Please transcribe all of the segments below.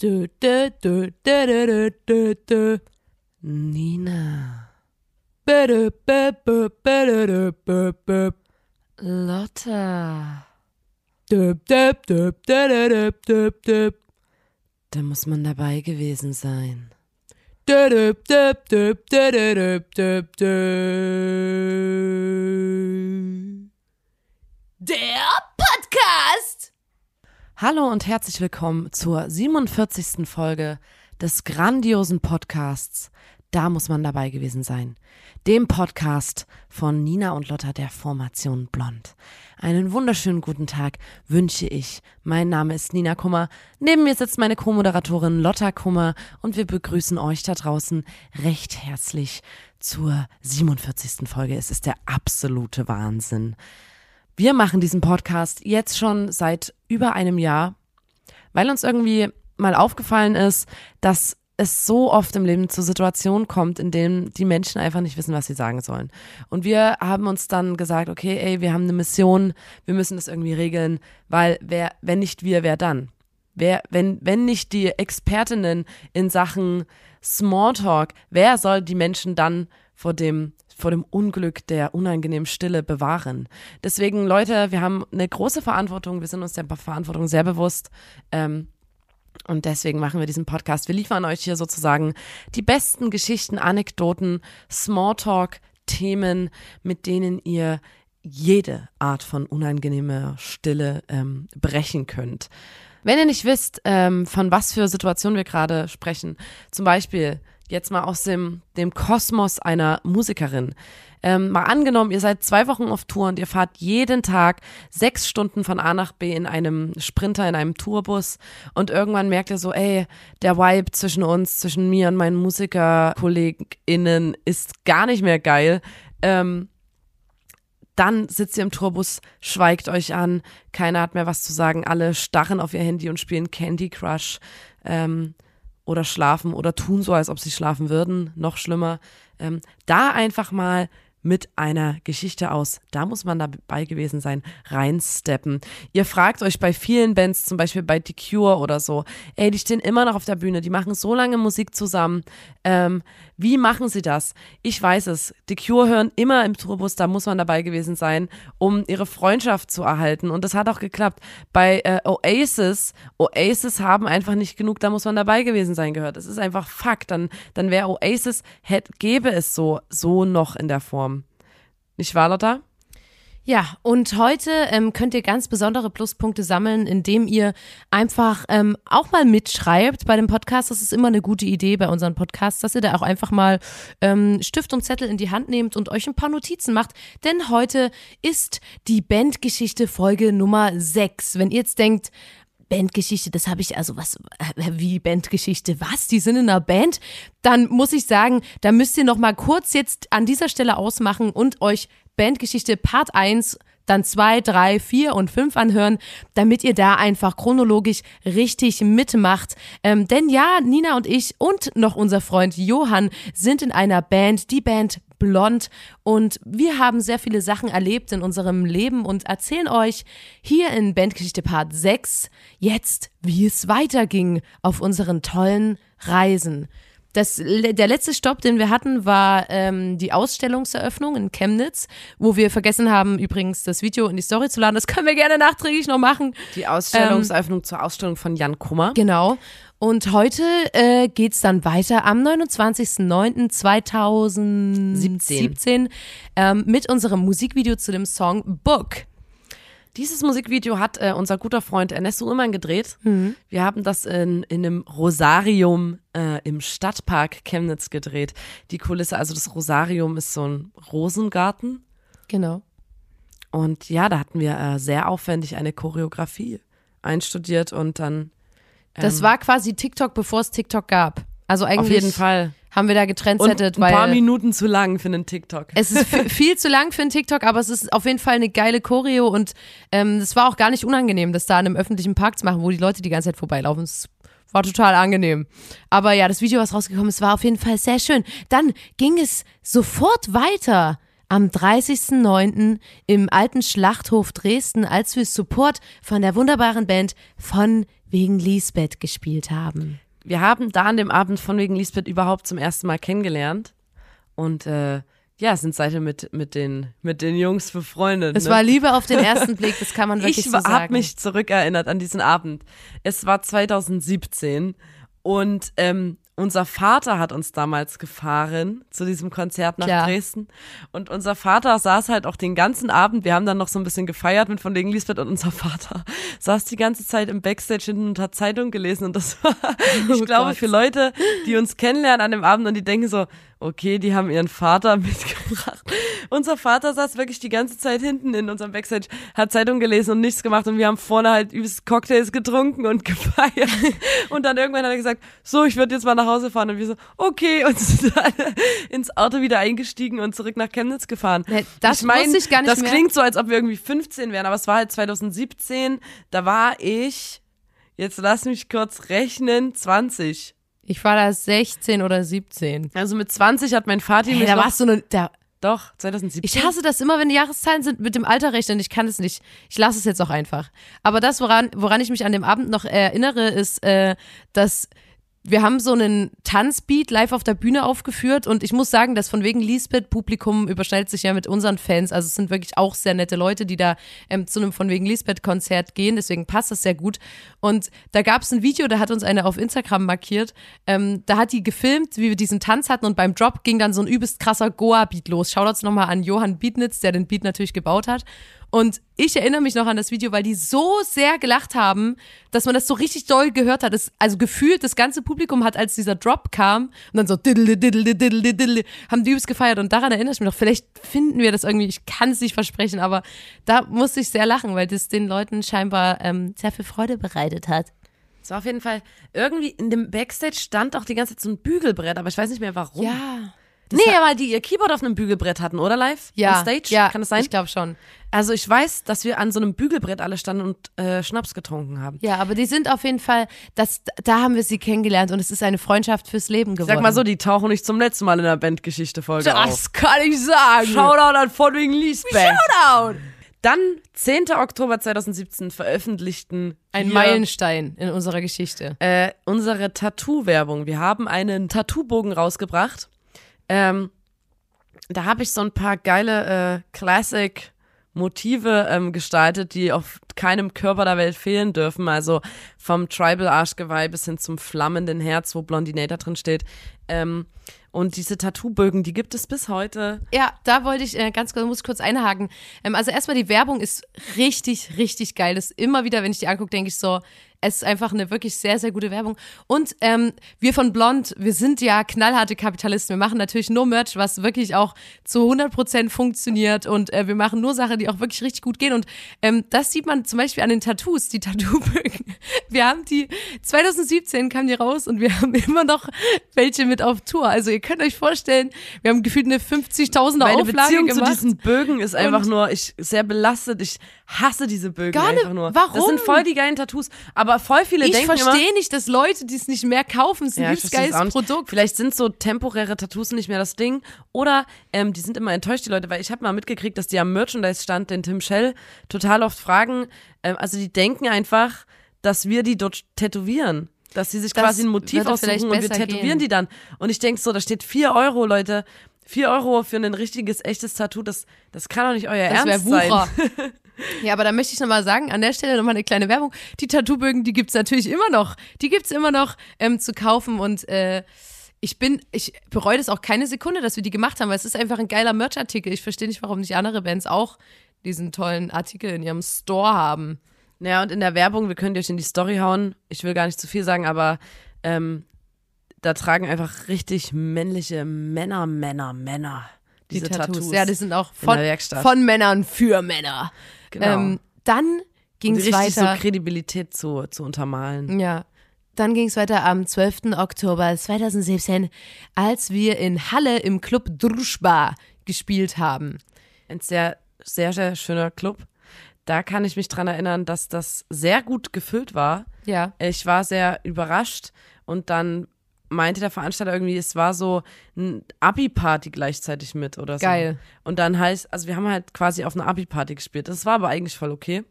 Du, du, du, du, du, du, du. Nina. Lotta. Da muss man dabei gewesen sein. Der! Hallo und herzlich willkommen zur 47. Folge des grandiosen Podcasts Da muss man dabei gewesen sein. Dem Podcast von Nina und Lotta der Formation Blond. Einen wunderschönen guten Tag wünsche ich. Mein Name ist Nina Kummer. Neben mir sitzt meine Co-Moderatorin Lotta Kummer und wir begrüßen euch da draußen recht herzlich zur 47. Folge. Es ist der absolute Wahnsinn. Wir machen diesen Podcast jetzt schon seit über einem Jahr, weil uns irgendwie mal aufgefallen ist, dass es so oft im Leben zu Situationen kommt, in denen die Menschen einfach nicht wissen, was sie sagen sollen. Und wir haben uns dann gesagt, okay, ey, wir haben eine Mission, wir müssen das irgendwie regeln, weil wer, wenn nicht wir, wer dann? Wer, wenn, wenn nicht die Expertinnen in Sachen Smalltalk, wer soll die Menschen dann vor dem vor dem Unglück der unangenehmen Stille bewahren. Deswegen, Leute, wir haben eine große Verantwortung, wir sind uns der Verantwortung sehr bewusst. Ähm, und deswegen machen wir diesen Podcast. Wir liefern euch hier sozusagen die besten Geschichten, Anekdoten, Smalltalk, Themen, mit denen ihr jede Art von unangenehmer Stille ähm, brechen könnt. Wenn ihr nicht wisst, ähm, von was für Situationen wir gerade sprechen, zum Beispiel jetzt mal aus dem, dem Kosmos einer Musikerin. Ähm, mal angenommen, ihr seid zwei Wochen auf Tour und ihr fahrt jeden Tag sechs Stunden von A nach B in einem Sprinter, in einem Tourbus und irgendwann merkt ihr so, ey, der Vibe zwischen uns, zwischen mir und meinen MusikerkollegInnen ist gar nicht mehr geil. Ähm, dann sitzt ihr im Tourbus, schweigt euch an, keiner hat mehr was zu sagen, alle starren auf ihr Handy und spielen Candy Crush ähm, oder schlafen oder tun so, als ob sie schlafen würden, noch schlimmer. Ähm, da einfach mal mit einer Geschichte aus, da muss man dabei gewesen sein, reinsteppen. Ihr fragt euch bei vielen Bands, zum Beispiel bei The Cure oder so, ey, die stehen immer noch auf der Bühne, die machen so lange Musik zusammen. Ähm, wie machen sie das? Ich weiß es. The Cure hören immer im Tourbus, da muss man dabei gewesen sein, um ihre Freundschaft zu erhalten. Und das hat auch geklappt. Bei äh, Oasis, Oasis haben einfach nicht genug, da muss man dabei gewesen sein gehört. Das ist einfach Fakt. Dann, dann wäre Oasis, hätte, gäbe es so, so noch in der Form. Nicht wahr, Lotta? Ja, und heute ähm, könnt ihr ganz besondere Pluspunkte sammeln, indem ihr einfach ähm, auch mal mitschreibt bei dem Podcast. Das ist immer eine gute Idee bei unseren Podcasts, dass ihr da auch einfach mal ähm, Stift und Zettel in die Hand nehmt und euch ein paar Notizen macht. Denn heute ist die Bandgeschichte Folge Nummer 6. Wenn ihr jetzt denkt, Bandgeschichte, das habe ich also was äh, wie Bandgeschichte, was? Die sind in einer Band? Dann muss ich sagen, da müsst ihr noch mal kurz jetzt an dieser Stelle ausmachen und euch Bandgeschichte Part 1 dann 2, 3, 4 und 5 anhören, damit ihr da einfach chronologisch richtig mitmacht. Ähm, denn ja, Nina und ich und noch unser Freund Johann sind in einer Band, die Band blond und wir haben sehr viele Sachen erlebt in unserem Leben und erzählen euch hier in Bandgeschichte Part 6 jetzt, wie es weiterging auf unseren tollen Reisen. Das, der letzte Stopp, den wir hatten, war ähm, die Ausstellungseröffnung in Chemnitz, wo wir vergessen haben, übrigens das Video in die Story zu laden. Das können wir gerne nachträglich noch machen. Die Ausstellungseröffnung ähm, zur Ausstellung von Jan Kummer. Genau. Und heute äh, geht dann weiter am 29.09.2017 ähm, mit unserem Musikvideo zu dem Song Book. Dieses Musikvideo hat äh, unser guter Freund Ernesto Ullmann gedreht. Mhm. Wir haben das in, in einem Rosarium äh, im Stadtpark Chemnitz gedreht. Die Kulisse, also das Rosarium ist so ein Rosengarten. Genau. Und ja, da hatten wir äh, sehr aufwendig eine Choreografie einstudiert und dann das ähm, war quasi TikTok, bevor es TikTok gab. Also eigentlich. Auf jeden Fall. Haben wir da getrendsettet, weil. Ein paar Minuten zu lang für einen TikTok. Es ist viel zu lang für einen TikTok, aber es ist auf jeden Fall eine geile Choreo und ähm, es war auch gar nicht unangenehm, das da in einem öffentlichen Park zu machen, wo die Leute die ganze Zeit vorbeilaufen. Es war total angenehm. Aber ja, das Video, was rausgekommen ist, war auf jeden Fall sehr schön. Dann ging es sofort weiter am 30.09. im alten Schlachthof Dresden, als wir Support von der wunderbaren Band von wegen Lisbeth gespielt haben. Wir haben da an dem Abend von wegen Lisbeth überhaupt zum ersten Mal kennengelernt. Und äh, ja, sind seitdem mit, mit, den, mit den Jungs befreundet. Es ne? war Liebe auf den ersten Blick, das kann man wirklich ich so sagen. habe mich zurückerinnert an diesen Abend. Es war 2017 und ähm, unser Vater hat uns damals gefahren zu diesem Konzert nach Klar. Dresden. Und unser Vater saß halt auch den ganzen Abend. Wir haben dann noch so ein bisschen gefeiert mit von wegen Lisbeth und unser Vater saß die ganze Zeit im Backstage hinten und hat Zeitung gelesen. Und das war, ich Oh glaube, Gott. für Leute, die uns kennenlernen an dem Abend und die denken so, okay, die haben ihren Vater mitgebracht. Unser Vater saß wirklich die ganze Zeit hinten in unserem Backstage, hat Zeitung gelesen und nichts gemacht und wir haben vorne halt übelst Cocktails getrunken und gefeiert. Und dann irgendwann hat er gesagt, so, ich würde jetzt mal nach Hause fahren und wir so, okay, und sind alle ins Auto wieder eingestiegen und zurück nach Chemnitz gefahren. Das ich mein, ich gar nicht das mehr. klingt so, als ob wir irgendwie 15 wären, aber es war halt 2017, da war ich, jetzt lass mich kurz rechnen, 20. Ich war da 16 oder 17. Also mit 20 hat mein Vati Hey, mich da warst du nur, da, doch, 2017. Ich hasse das immer, wenn die Jahreszahlen sind mit dem Alter rechnen. Ich kann es nicht. Ich lasse es jetzt auch einfach. Aber das, woran, woran ich mich an dem Abend noch erinnere, ist, äh, dass wir haben so einen Tanzbeat live auf der Bühne aufgeführt und ich muss sagen, dass von wegen Lisbeth Publikum überschneidet sich ja mit unseren Fans. Also es sind wirklich auch sehr nette Leute, die da ähm, zu einem von wegen Lisbeth Konzert gehen. Deswegen passt das sehr gut. Und da gab es ein Video, da hat uns eine auf Instagram markiert. Ähm, da hat die gefilmt, wie wir diesen Tanz hatten und beim Drop ging dann so ein übelst krasser Goa-Beat los. Shoutouts nochmal an Johann Bietnitz, der den Beat natürlich gebaut hat. Und ich erinnere mich noch an das Video, weil die so sehr gelacht haben, dass man das so richtig doll gehört hat. Es, also gefühlt, das ganze Publikum hat, als dieser Drop kam und dann so diddle, diddle, diddle, diddle, haben die übelst gefeiert. Und daran erinnere ich mich noch. Vielleicht finden wir das irgendwie, ich kann es nicht versprechen, aber da musste ich sehr lachen, weil das den Leuten scheinbar ähm, sehr viel Freude bereitet hat. Es war auf jeden Fall irgendwie in dem Backstage stand auch die ganze Zeit so ein Bügelbrett, aber ich weiß nicht mehr warum. Ja. Nee, weil die ihr Keyboard auf einem Bügelbrett hatten, oder live? Ja, On Stage? ja, Kann das sein? Ich glaube schon. Also ich weiß, dass wir an so einem Bügelbrett alle standen und äh, Schnaps getrunken haben. Ja, aber die sind auf jeden Fall, das, da haben wir sie kennengelernt und es ist eine Freundschaft fürs Leben geworden. Ich sag mal so, die tauchen nicht zum letzten Mal in der Bandgeschichte-Folge auf. das kann ich sagen. Shoutout an von wegen Lisbeth. Shoutout. Dann, 10. Oktober 2017, veröffentlichten Ein wir, Meilenstein in unserer Geschichte. äh, unsere Tattoo-Werbung. Wir haben einen Tattoo-Bogen rausgebracht. Ähm, da habe ich so ein paar geile äh, Classic Motive ähm, gestaltet, die auf keinem Körper der Welt fehlen dürfen. Also vom Tribal Arschgeweih bis hin zum flammenden Herz, wo Blondinator drin steht. Ähm, und diese Tattoo-Bögen, die gibt es bis heute. Ja, da wollte ich äh, ganz kurz, muss ich kurz einhaken. Ähm, also erstmal die Werbung ist richtig, richtig geil. Das ist immer wieder, wenn ich die angucke, denke ich so, es ist einfach eine wirklich sehr, sehr gute Werbung. Und ähm, wir von Blond, wir sind ja knallharte Kapitalisten. Wir machen natürlich nur Merch, was wirklich auch zu 100% funktioniert. Und äh, wir machen nur Sachen, die auch wirklich richtig gut gehen. Und ähm, das sieht man zum Beispiel an den Tattoos, die Tattoo-Bögen. Wir haben die, 2017 kamen die raus und wir haben immer noch welche mit auf Tour. Also ihr könnt euch vorstellen, wir haben gefühlt eine 50.000er Meine Auflage Beziehung gemacht. zu diesen Bögen ist einfach Und- nur, ich sehr belastet. Ich hasse diese Bögen Gar einfach nur. warum? Das sind voll die geilen Tattoos. Aber voll viele ich denken immer, verstehe nicht, dass Leute, die es nicht mehr kaufen, es ist ein Ja, ich geiles. Produkt. Vielleicht sind so temporäre Tattoos nicht mehr das Ding. Oder ähm, die sind immer enttäuscht, die Leute, weil ich habe mal mitgekriegt, dass die am Merchandise-Stand den Tim Shell total oft fragen. Ähm, also die denken einfach, dass wir die dort tätowieren. Dass sie sich Das quasi ein Motiv aussuchen und wir tätowieren gehen. die dann. Und ich denke so, da steht 4 Euro, Leute. 4 Euro für ein richtiges, echtes Tattoo, das, das kann doch nicht euer Das Ernst sein. Wucher. ja, aber da möchte ich nochmal sagen, an der Stelle nochmal eine kleine Werbung. Die Tattoo-Bögen, die gibt's natürlich immer noch. Die gibt's immer noch ähm, zu kaufen und äh, ich bin, ich bereue das auch keine Sekunde, dass wir die gemacht haben, weil es ist einfach ein geiler Merch-Artikel. Ich verstehe nicht, warum nicht andere Bands auch diesen tollen Artikel in ihrem Store haben. Naja, und in der Werbung, wir können euch in die Story hauen. Ich will gar nicht zu viel sagen, aber ähm, da tragen einfach richtig männliche Männer, Männer, Männer Die diese Tattoos. Tattoos. Ja, die sind auch von, von Männern für Männer. Genau. Ähm, dann ging es weiter. so Kredibilität zu, zu untermalen. Ja. Dann ging es weiter am 12. Oktober 2017, als wir in Halle im Club Druschba gespielt haben. Ein sehr, sehr, sehr schöner Club. Da kann ich mich dran erinnern, dass das sehr gut gefüllt war. Ja. Ich war sehr überrascht und dann meinte der Veranstalter irgendwie, es war so ein Abi-Party gleichzeitig mit oder so. Geil. Und dann heißt, also wir haben halt quasi auf einer Abi-Party gespielt. Das war aber eigentlich voll okay.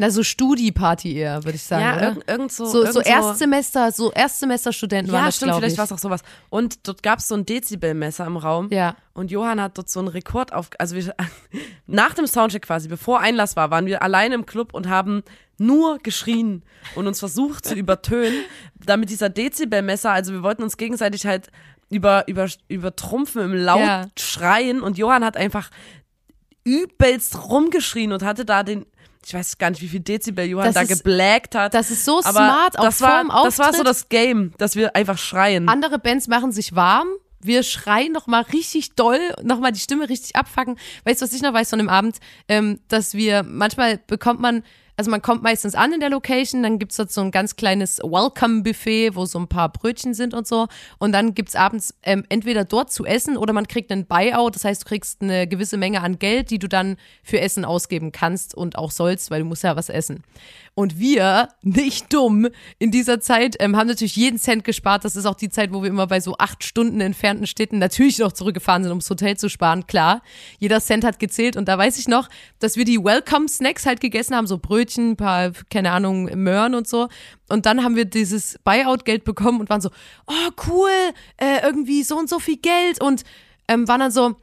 Na, so Studi-Party eher, würde ich sagen. ja, oder? irgend, irgend so. so, irgend so Erstsemester, so Erstsemesterstudenten waren Ja, das, stimmt, vielleicht ich. war es auch sowas. Und dort gab es so ein Dezibelmesser im Raum. Ja. Und Johann hat dort so einen Rekord auf. Also wir, nach dem Soundcheck quasi, bevor Einlass war, waren wir alleine im Club und haben nur geschrien und uns versucht zu übertönen, damit dieser Dezibelmesser, also wir wollten uns gegenseitig halt über, über, übertrumpfen im laut Ja. schreien und Johann hat einfach übelst rumgeschrien und hatte da den, ich weiß gar nicht, wie viel Dezibel Johann Das da ist- geblackt hat. Das ist so smart, auch das war. Das war so das Game, dass wir einfach schreien. Andere Bands machen sich warm. Wir schreien noch mal richtig doll, noch mal die Stimme richtig abfacken. Weißt du, was ich noch weiß von dem Abend? Ähm, dass wir, manchmal bekommt man, also man kommt meistens an in der Location, dann gibt's dort so ein ganz kleines Welcome-Buffet, wo so ein paar Brötchen sind und so. Und dann gibt's abends ähm, entweder dort zu essen oder man kriegt einen Buyout. Das heißt, du kriegst eine gewisse Menge an Geld, die du dann für Essen ausgeben kannst und auch sollst, weil du musst ja was essen. Und wir, nicht dumm, in dieser Zeit ähm, haben natürlich jeden Cent gespart. Das ist auch die Zeit, wo wir immer bei so acht Stunden entfernten Städten natürlich noch zurückgefahren sind, ums Hotel zu sparen. Klar, jeder Cent hat gezählt. Und da weiß ich noch, dass wir die Welcome-Snacks halt gegessen haben, so Brötchen, ein paar, keine Ahnung, Möhren und so. Und dann haben wir dieses Buyout-Geld bekommen und waren so, oh cool, äh, irgendwie so und so viel Geld. Und ähm, waren dann so,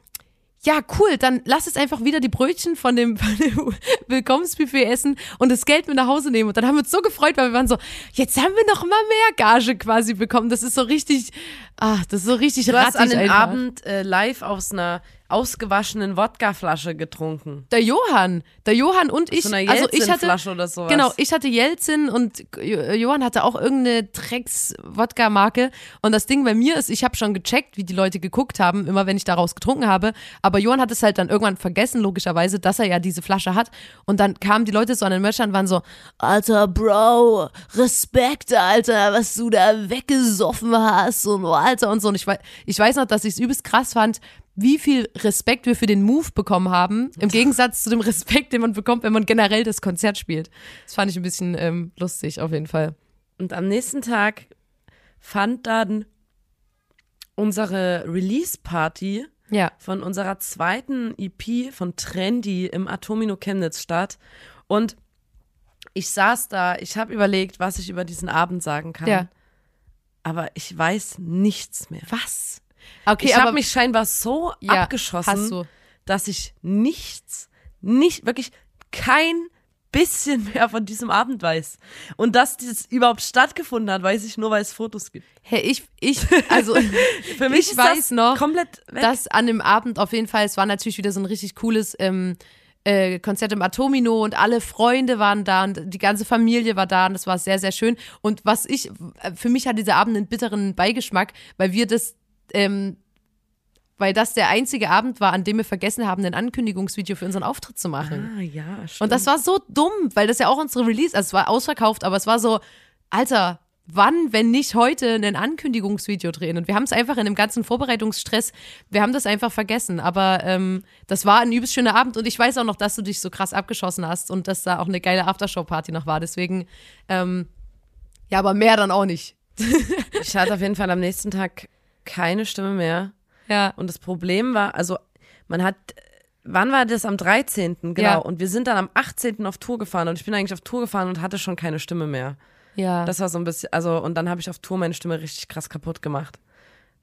ja, cool, dann lass es einfach wieder die Brötchen von dem, von dem Willkommensbuffet essen und das Geld mit nach Hause nehmen. Und dann haben wir uns so gefreut, weil wir waren so, jetzt haben wir noch mal mehr Gage quasi bekommen. Das ist so richtig, ach, das ist so richtig Du hast an dem. Abend äh, live aus einer ausgewaschenen Wodkaflasche getrunken. Der Johann, der Johann und ich, so also ich hatte, Jelzin-Flasche oder sowas. Genau, ich hatte Jelzin und Jo- Johann hatte auch irgendeine Drecks-Wodka-Marke. Und das Ding bei mir ist, ich habe schon gecheckt, wie die Leute geguckt haben, immer wenn ich daraus getrunken habe. Aber Johann hat es halt dann irgendwann vergessen, logischerweise, dass er ja diese Flasche hat. Und dann kamen die Leute so an den Merch und waren so, Alter, Bro, Respekt, Alter, was du da weggesoffen hast und oh, Alter und so. Und ich, wei- ich weiß noch, dass ich es übelst krass fand, wie viel Respekt wir für den Move bekommen haben, im Gegensatz zu dem Respekt, den man bekommt, wenn man generell das Konzert spielt. Das fand ich ein bisschen ähm, lustig, auf jeden Fall. Und am nächsten Tag fand dann unsere Release-Party Ja. von unserer zweiten EP von Trendy im Atomino Chemnitz statt. Und ich saß da, ich habe überlegt, was ich über diesen Abend sagen kann. Ja. Aber ich weiß nichts mehr. Was? Okay, ich habe mich scheinbar so ja, abgeschossen, dass ich nichts, nicht, wirklich kein bisschen mehr von diesem Abend weiß. Und dass dieses überhaupt stattgefunden hat, weiß ich nur, weil es Fotos gibt. Hey, ich, ich, also Für mich ich weiß das noch, komplett weg. dass an dem Abend auf jeden Fall, es war natürlich wieder so ein richtig cooles ähm, äh, Konzert im Atomino und alle Freunde waren da und die ganze Familie war da und das war sehr, sehr schön. Und was ich, für mich hat dieser Abend einen bitteren Beigeschmack, weil wir das, ähm, weil das der einzige Abend war, an dem wir vergessen haben, ein Ankündigungsvideo für unseren Auftritt zu machen. ah, ja, stimmt. Und das war so dumm, weil das ja auch unsere Release, also es war ausverkauft, aber es war so, Alter, wann, wenn nicht heute, ein Ankündigungsvideo drehen? Und wir haben es einfach in dem ganzen Vorbereitungsstress, wir haben das einfach vergessen. Aber ähm, das war ein übelst schöner Abend und ich weiß auch noch, dass du dich so krass abgeschossen hast und dass da auch eine geile Aftershow-Party noch war. Deswegen, ähm, ja, aber mehr dann auch nicht. ich hatte auf jeden Fall am nächsten Tag keine Stimme mehr. Ja. Und das Problem war, also man hat, wann war das? Am 13. Genau. Ja. Und wir sind dann am 18. auf Tour gefahren und ich bin eigentlich auf Tour gefahren und hatte schon keine Stimme mehr. Ja. Das war so ein bisschen, also und dann habe ich auf Tour meine Stimme richtig krass kaputt gemacht.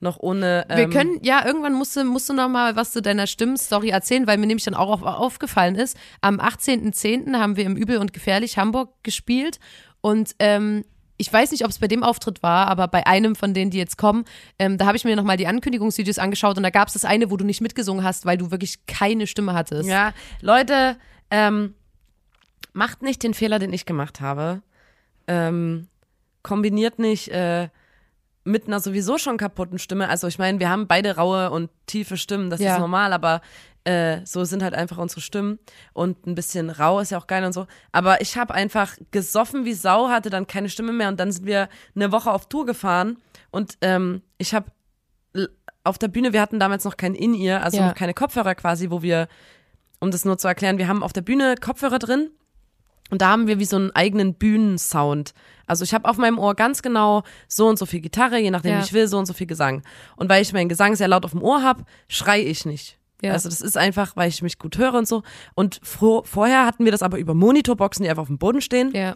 Noch ohne. Wir Ähm, können, ja, irgendwann musst du, musst du noch mal was zu deiner Stimmenstory erzählen, weil mir nämlich dann auch auf, aufgefallen ist. Am 18.10. haben wir im Übel und Gefährlich Hamburg gespielt und ähm, ich weiß nicht, ob es bei dem Auftritt war, aber bei einem von denen, die jetzt kommen, ähm, da habe ich mir nochmal die Ankündigungsvideos angeschaut und da gab es das eine, wo du nicht mitgesungen hast, weil du wirklich keine Stimme hattest. Ja, Leute, ähm, macht nicht den Fehler, den ich gemacht habe. Ähm, kombiniert nicht äh, mit einer sowieso schon kaputten Stimme. Also ich meine, wir haben beide raue und tiefe Stimmen, das Ja. ist normal, aber äh, so sind halt einfach unsere Stimmen und ein bisschen rau ist ja auch geil und so. Aber ich habe einfach gesoffen wie Sau, hatte dann keine Stimme mehr und dann sind wir eine Woche auf Tour gefahren und ähm, ich habe auf der Bühne, wir hatten damals noch kein In-Ear, also Ja. noch keine Kopfhörer quasi, wo wir, um das nur zu erklären, wir haben auf der Bühne Kopfhörer drin und da haben wir wie so einen eigenen Bühnensound. Also ich habe auf meinem Ohr ganz genau so und so viel Gitarre, je nachdem Ja. wie ich will, so und so viel Gesang. Und weil ich meinen Gesang sehr laut auf dem Ohr habe, schrei ich nicht. Ja. Also das ist einfach, weil ich mich gut höre und so. Und vorher hatten wir das aber über Monitorboxen, die einfach auf dem Boden stehen. Ja.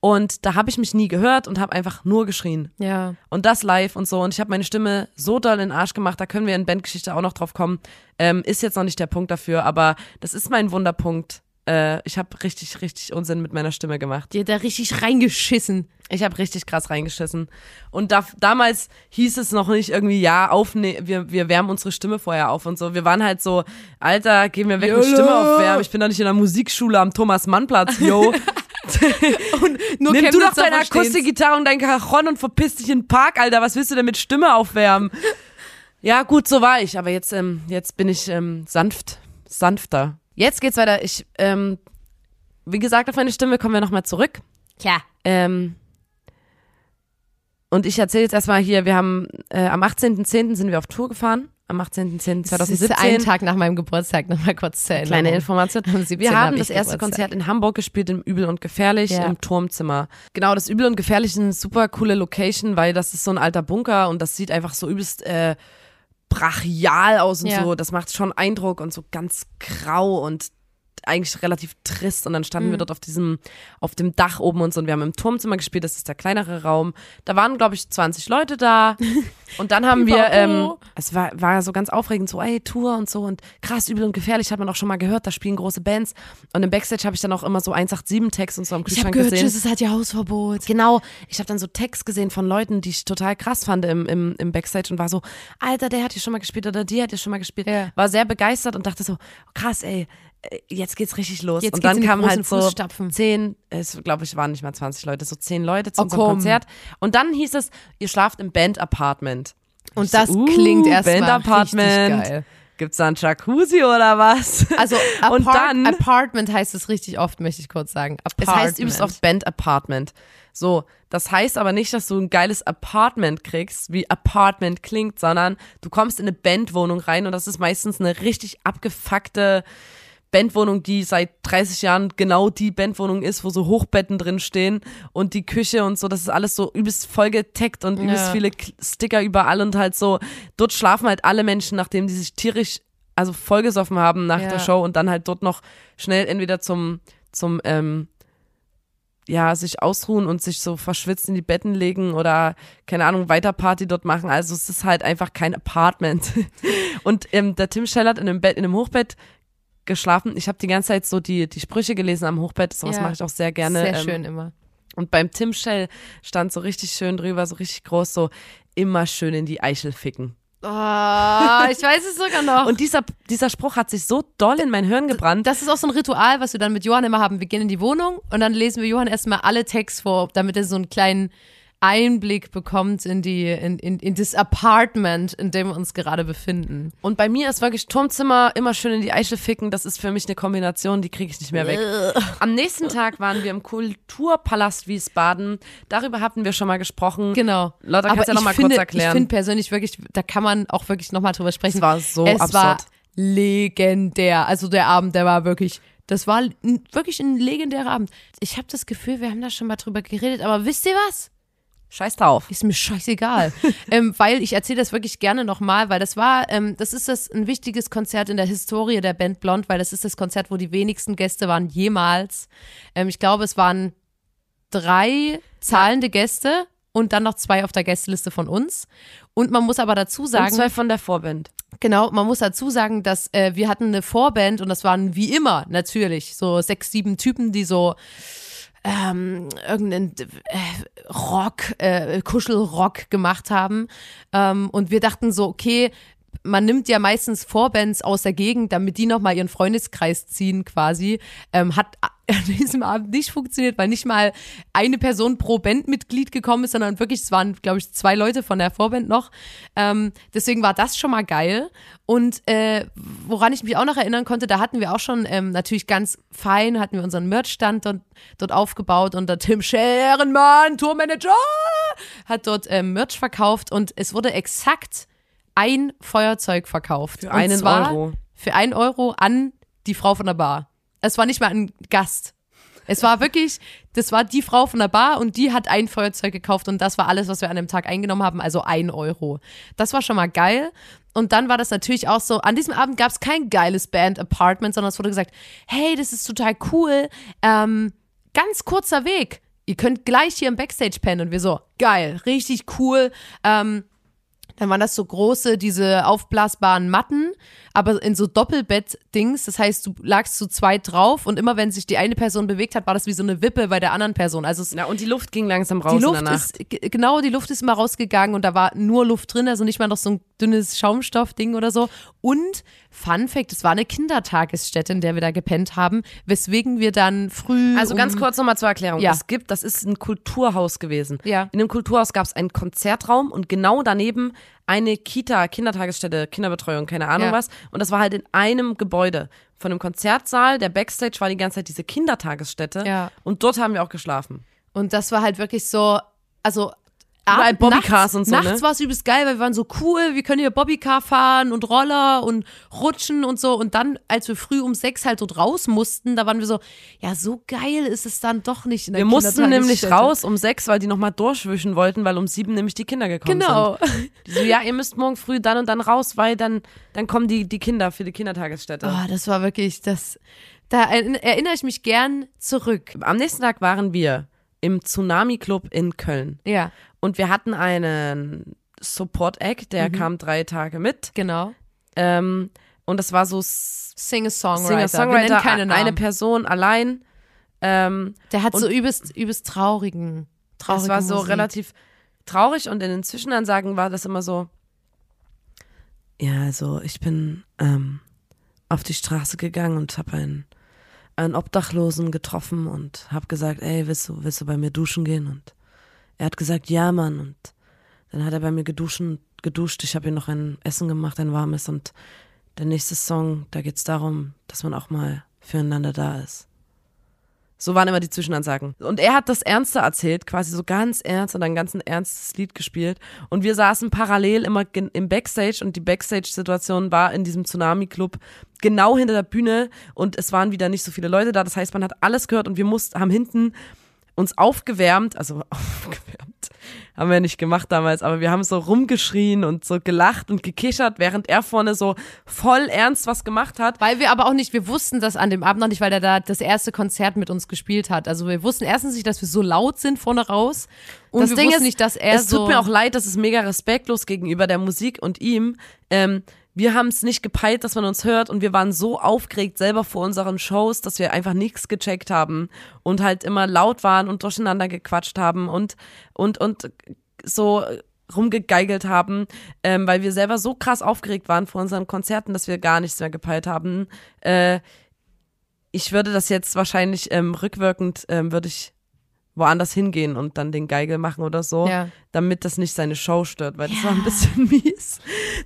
Und da habe ich mich nie gehört und habe einfach nur geschrien. Ja. Und das live und so. Und ich habe meine Stimme so doll in den Arsch gemacht, da können wir in Bandgeschichte auch noch drauf kommen. Ähm, ist jetzt noch nicht der Punkt dafür, aber das ist mein Wunderpunkt. Äh, ich habe richtig, richtig Unsinn mit meiner Stimme gemacht. Die hat da richtig reingeschissen. Ich habe richtig krass reingeschissen. Und da, damals hieß es noch nicht irgendwie, ja, aufne wir, wir wärmen unsere Stimme vorher auf und so. Wir waren halt so, Alter, gehen wir weg mit. Stimme aufwärmen. Ich bin doch nicht in der Musikschule am Thomas-Mann-Platz, yo. Nur Nimm du doch deine. Akustikgitarre und dein Cajon und verpiss dich in den Park, Alter. Was willst du denn mit Stimme aufwärmen? Ja, gut, so war ich. Aber jetzt, ähm, jetzt bin ich ähm, sanft, sanfter. Jetzt geht's weiter. Ich, ähm, wie gesagt, auf meine Stimme kommen wir nochmal zurück. Tja. Ähm, und ich erzähle jetzt erstmal hier, wir haben äh, am 18.10. sind wir auf Tour gefahren. Am Das ist einen 18.10.2017. Tag nach meinem Geburtstag, nochmal kurz zur Erinnerung. Kleine Information. Am 17. Wir haben hab das erste Geburtstag. Konzert in Hamburg gespielt, im Übel und Gefährlich, Ja. im Turmzimmer. Genau, das Übel und Gefährlich ist eine super coole Location, weil das ist so ein alter Bunker und das sieht einfach so übelst äh, brachial aus und Ja. so. Das macht schon Eindruck und so ganz grau und eigentlich relativ trist und dann standen Mhm. wir dort auf diesem, auf dem Dach oben und so und wir haben im Turmzimmer gespielt, das ist der kleinere Raum. Da waren, glaube ich, 20 Leute da und dann haben wir, ähm, es war, war so ganz aufregend, so, ey, Tour und so und krass, übel und gefährlich, hat man auch schon mal gehört, da spielen große Bands und im Backstage habe ich dann auch immer so 187-Text und so am Ich habe Kühlschrank gehört, gesehen. Jesus hat ja Hausverbot. Genau, ich habe dann so Text gesehen von Leuten, die ich total krass fand im, im, im Backstage und war so, Alter, der hat hier schon mal gespielt oder die hat hier schon mal gespielt. Ja. War sehr begeistert und dachte so, krass, ey, jetzt geht's richtig los. Jetzt und dann kamen halt so Fußstapfen. zehn, es glaube ich waren nicht mal 20 Leute, so zehn Leute zu Oh, unserem komm. Konzert. Und dann hieß es, ihr schlaft im Band-Apartment. Und Ich so, das uh, klingt erstmal Band-Apartment. richtig geil. Gibt's da ein Jacuzzi oder was? Also Und Apart dann- Apartment heißt es richtig oft, möchte ich kurz sagen. Es Apartment. heißt übrigens oft Band Apartment. So, das heißt aber nicht, dass du ein geiles Apartment kriegst, wie Apartment klingt, sondern du kommst in eine Bandwohnung rein und das ist meistens eine richtig abgefuckte Bandwohnung, die seit 30 Jahren genau die Bandwohnung ist, wo so Hochbetten drin stehen und die Küche und so, das ist alles so übelst vollgeteckt und übelst Ja. viele Sticker überall und halt so, dort schlafen halt alle Menschen, nachdem die sich tierisch, also vollgesoffen haben nach Ja. der Show und dann halt dort noch schnell entweder zum, zum, ähm, ja, sich ausruhen und sich so verschwitzt in die Betten legen oder, keine Ahnung, weiter Party dort machen. Also es ist halt einfach kein Apartment. Und ähm, der Tim Schell hat in einem Bett, in einem Hochbett geschlafen. Ich habe die ganze Zeit so die, die Sprüche gelesen am Hochbett. Sowas Ja. mache ich auch sehr gerne. Sehr ähm, schön immer. Und beim Tim Shell stand so richtig schön drüber, so richtig groß, so immer schön in die Eichel ficken. Oh, ich weiß es sogar noch. Und dieser, dieser Spruch hat sich so doll in mein Hirn gebrannt. das ist auch so ein Ritual, was wir dann mit Johann immer haben. Wir gehen in die Wohnung und dann lesen wir Johann erstmal alle Texte vor, damit er so einen kleinen Einblick bekommt in die, in, in, in das Apartment, in dem wir uns gerade befinden. Und bei mir ist wirklich Turmzimmer immer schön in die Eichel ficken. Das ist für mich eine Kombination, die kriege ich nicht mehr weg. Am nächsten Tag waren wir im Kulturpalast Wiesbaden. Darüber hatten wir schon mal gesprochen. Genau. Lotta, kannst du ja noch ich mal finde, kurz erklären? Ich finde persönlich wirklich, da kann man auch wirklich nochmal drüber sprechen. Es war so es absurd. war legendär. Also der Abend, der war wirklich, das war wirklich ein legendärer Abend. Ich habe das Gefühl, wir haben da schon mal drüber geredet, aber wisst ihr was? Scheiß drauf. Ist mir scheißegal. ähm, weil ich erzähle das wirklich gerne nochmal, weil das war, ähm, das ist das ein wichtiges Konzert in der Historie der Band Blond, weil das ist das Konzert, wo die wenigsten Gäste waren jemals. Ähm, ich glaube, es waren drei zahlende Gäste und dann noch zwei auf der Gästeliste von uns. Und man muss aber dazu Und sagen, zwei von der Vorband. Genau, man muss dazu sagen, dass äh, wir hatten eine Vorband und das waren wie immer natürlich so sechs, sieben Typen, die so ähm, irgendeinen äh, Rock, äh, Kuschelrock gemacht haben. Ähm, und wir dachten so, okay, man nimmt ja meistens Vorbands aus der Gegend, damit die nochmal ihren Freundeskreis ziehen quasi. Ähm, hat an diesem Abend nicht funktioniert, weil nicht mal eine Person pro Bandmitglied gekommen ist, sondern wirklich, es waren, glaube ich, zwei Leute von der Vorband noch. Ähm, deswegen war das schon mal geil. Und äh, woran ich mich auch noch erinnern konnte, da hatten wir auch schon ähm, natürlich ganz fein, hatten wir unseren Merchstand dort, dort aufgebaut und der Tim Scherenmann, Tourmanager, hat dort ähm, Merch verkauft und es wurde exakt ein Feuerzeug verkauft. Für einen Euro. Für einen Euro an die Frau von der Bar. Es war nicht mal ein Gast. Es war wirklich, das war die Frau von der Bar und die hat ein Feuerzeug gekauft und das war alles, was wir an dem Tag eingenommen haben, also ein Euro. Das war schon mal geil. Und dann war das natürlich auch so, an diesem Abend gab es kein geiles Band-Apartment, sondern es wurde gesagt, hey, das ist total cool, ähm, ganz kurzer Weg. Ihr könnt gleich hier im Backstage pennen. Und wir so, geil, richtig cool. Ähm, dann waren das so große, diese aufblasbaren Matten, aber in so Doppelbett-Dings. Das heißt, du lagst zu zweit drauf und immer wenn sich die eine Person bewegt hat, war das wie so eine Wippe bei der anderen Person. Also es, Na, und die Luft ging langsam raus die Luft ist, genau, die Luft ist immer rausgegangen und da war nur Luft drin, also nicht mal noch so ein dünnes Schaumstoffding oder so. Und Fun Fact, es war eine Kindertagesstätte, in der wir da gepennt haben, weswegen wir dann früh. Also ganz um, kurz nochmal zur Erklärung. Ja. Es gibt, das ist ein Kulturhaus gewesen. Ja. In dem Kulturhaus gab es einen Konzertraum und genau daneben eine Kita, Kindertagesstätte, Kinderbetreuung, keine Ahnung Ja. was. Und das war halt in einem Gebäude. Von dem Konzertsaal, der Backstage war die ganze Zeit diese Kindertagesstätte. Ja. Und dort haben wir auch geschlafen. Und das war halt wirklich so, also Überall Bobbycars nachts, und so, Nachts ne? war es übelst geil, weil wir waren so cool, wir können hier Bobbycar fahren und Roller und rutschen und so. Und dann, als wir früh um sechs halt dort raus mussten, da waren wir so, ja, so geil ist es dann doch nicht in der Wir mussten nämlich raus um sechs, weil die nochmal durchwischen wollten, weil um sieben nämlich die Kinder gekommen Genau. sind. Die so, ja, ihr müsst morgen früh dann und dann raus, weil dann, dann kommen die, die Kinder für die Kindertagesstätte. Oh, das war wirklich, das, da erinn- erinnere ich mich gern zurück. Am nächsten Tag waren wir im Tsunami Club in Köln. Ja, Und wir hatten einen Support-Act, der kam drei Tage mit. genau. Ähm, und das war so S- Singer-Songwriter. Singer-Songwriter, keine Namen. eine Person allein. Ähm, Der hat so übelst, übelst traurigen, traurige es war so Musik. relativ traurig und in den Zwischenansagen war das immer so, ja, also ich bin ähm, auf die Straße gegangen und habe einen, einen Obdachlosen getroffen und habe gesagt, ey, willst du, willst du bei mir duschen gehen? Und er hat gesagt, ja, Mann. Und dann hat er bei mir geduschen, geduscht. Ich habe ihm noch ein Essen gemacht, ein warmes. Und der nächste Song, da geht's darum, dass man auch mal füreinander da ist. So waren immer die Zwischenansagen. Und er hat das Ernste erzählt, quasi so ganz ernst und ein ganz ernstes Lied gespielt. Und wir saßen parallel immer im Backstage und die Backstage-Situation war in diesem Tsunami-Club genau hinter der Bühne und es waren wieder nicht so viele Leute da. Das heißt, man hat alles gehört und wir mussten, haben hinten uns aufgewärmt, also aufgewärmt, haben wir nicht gemacht damals, aber wir haben so rumgeschrien und so gelacht und gekichert, während er vorne so voll ernst was gemacht hat. Weil wir aber auch nicht, wir wussten das an dem Abend noch nicht, weil er da das erste Konzert mit uns gespielt hat. Also wir wussten erstens nicht, dass wir so laut sind vorne raus. Und das wir Ding wussten ist, nicht, dass er es so. tut mir auch leid, das ist mega respektlos gegenüber der Musik und ihm. Ähm, wir haben es nicht gepeilt, dass man uns hört und wir waren so aufgeregt selber vor unseren Shows, dass wir einfach nichts gecheckt haben und halt immer laut waren und durcheinander gequatscht haben und und und so rumgegeigelt haben, ähm, weil wir selber so krass aufgeregt waren vor unseren Konzerten, dass wir gar nichts mehr gepeilt haben. Äh, ich würde das jetzt wahrscheinlich ähm, rückwirkend ähm, würde ich woanders hingehen und dann den Geigel machen oder so, Ja. damit das nicht seine Show stört, weil das war ein bisschen mies.